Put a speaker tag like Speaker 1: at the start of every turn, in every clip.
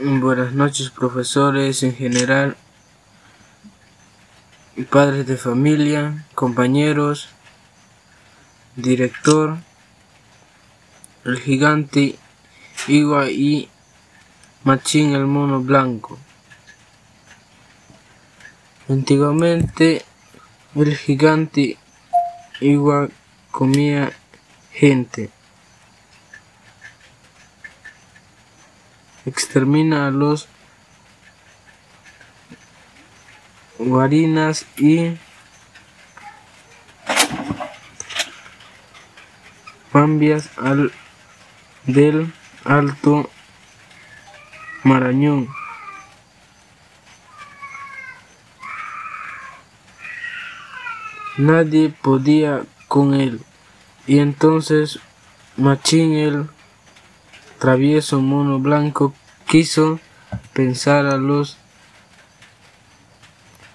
Speaker 1: Buenas noches profesores en general, padres de familia, compañeros, director, el gigante Iwa y Machín el mono blanco. Antiguamente el gigante Iwa comía gente. Extermina a los guarinas y Pambias al, del Alto Marañón. Nadie podía con él, y entonces Machín el travieso mono blanco quiso pensar a los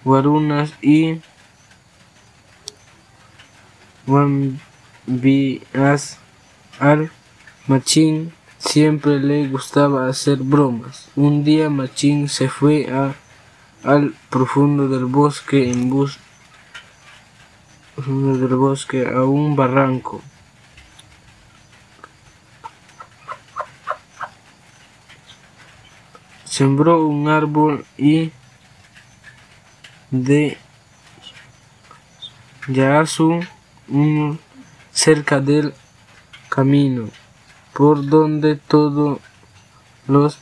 Speaker 1: guarunas y Wambias al Machín siempre le gustaba hacer bromas. Un día Machín se fue a, al profundo del bosque en bus del bosque a un barranco. Sembró un árbol y de Yasu cerca del camino por donde todos los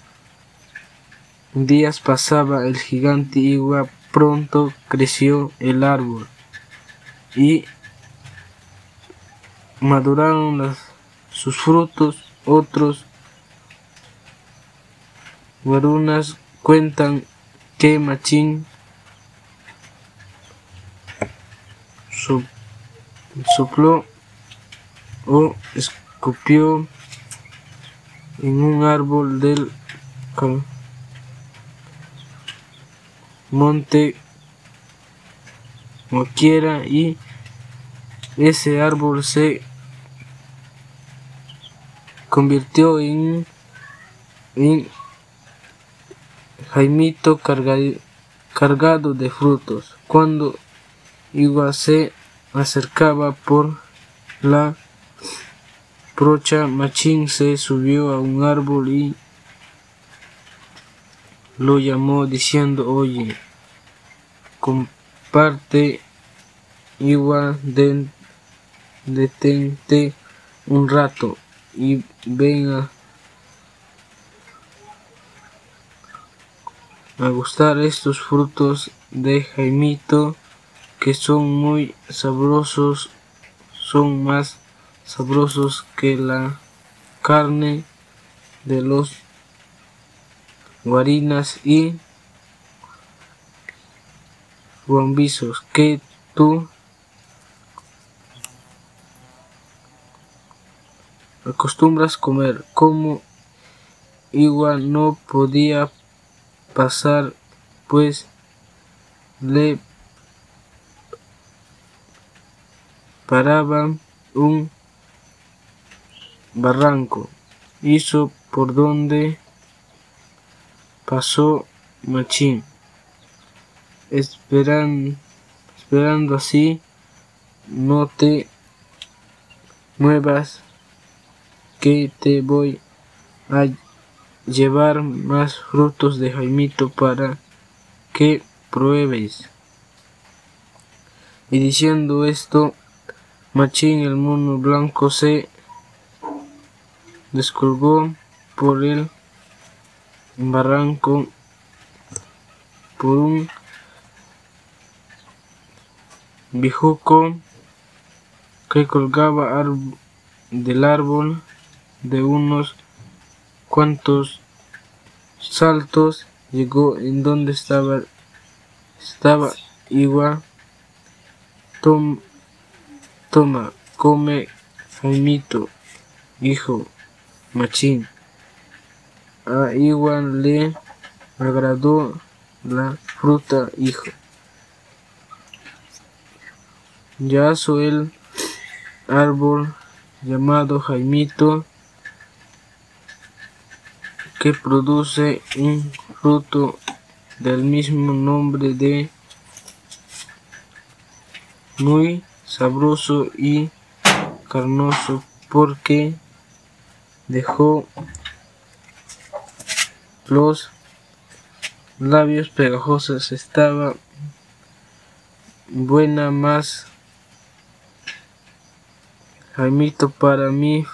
Speaker 1: días pasaba el gigante Igua. Pronto creció el árbol y maduraron sus frutos. Otros guarunas cuentan que Machín sopló o escupió en un árbol del monte quiera y ese árbol se convirtió en Jaimito cargado de frutos. Cuando Igua se acercaba por la procha, Machín se subió a un árbol y lo llamó diciendo, oye, comparte Igua, detente un rato y venga a gustar estos frutos de Jaimito que son muy sabrosos, son más sabrosos que la carne de los guarinas y guambizos. Que tú acostumbras comer. Como igual no podía pasar pues le paraba un barranco. Hizo por donde pasó Machín esperando así no te muevas que te voy a llevar más frutos de Jaimito para que pruebes. Y diciendo esto, Machín el mono blanco se descolgó por el barranco por un bijuco que colgaba del árbol de unos cuantos saltos llegó en donde estaba estaba igual toma come Jaimito hijo machín. A igual le agradó la fruta hijo. Ya el árbol llamado Jaimito que produce un fruto del mismo nombre de muy sabroso y carnoso porque dejó los labios pegajosos. Estaba buena más Jaimito para mí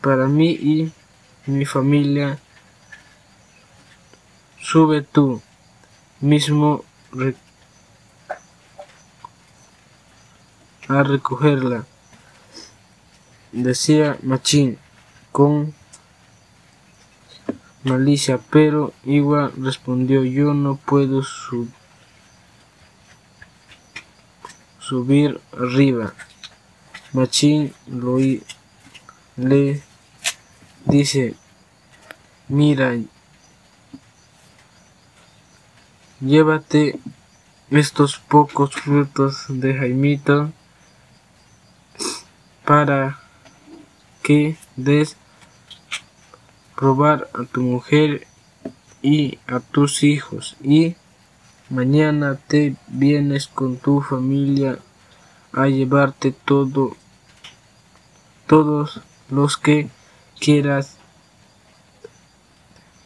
Speaker 1: para mí y mi familia sube tú mismo a recogerla decía Machín con malicia, pero igual respondió yo no puedo subir arriba. Machín lo le dice, mira, llévate estos pocos frutos de Jaimito para que des probar a tu mujer y a tus hijos. Y mañana te vienes con tu familia a llevarte todo todos los que quieras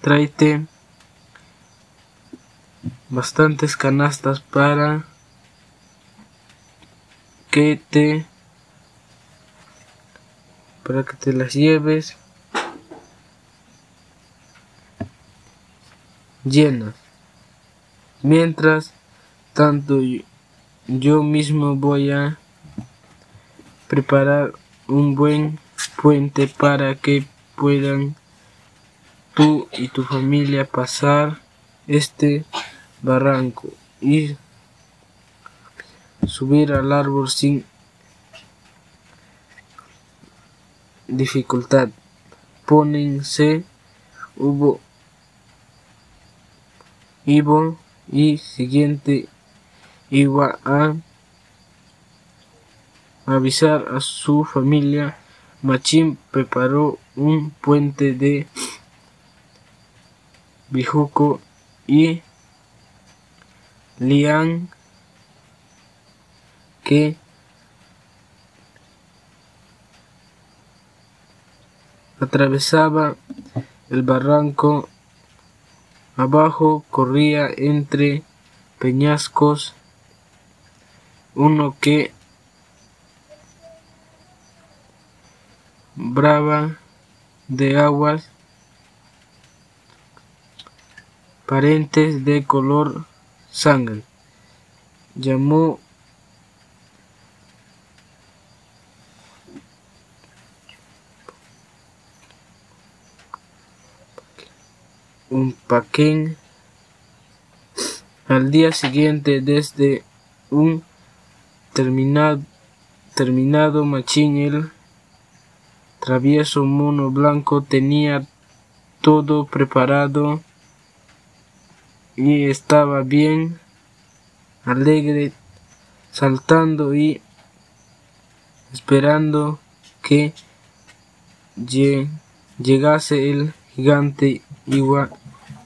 Speaker 1: tráete bastantes canastas para que te para que te las lleves llenas. Mientras tanto yo mismo voy a preparar un buen puente para que puedan tú y tu familia pasar este barranco y subir al árbol sin dificultad. Pónense, hubo, Ivo y siguiente iba a avisar a su familia. Machín preparó un puente de bijuco y lian que atravesaba el barranco, abajo corría entre peñascos uno que brava de aguas parentes de color sangre. Llamó un paquín. Al día siguiente, desde un terminado, terminado machín, el travieso mono blanco tenía todo preparado y estaba bien alegre, saltando y esperando que llegase el gigante igual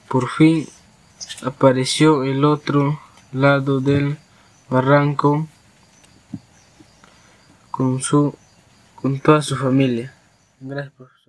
Speaker 1: por fin apareció el otro lado del barranco con su con toda su familia. Gracias por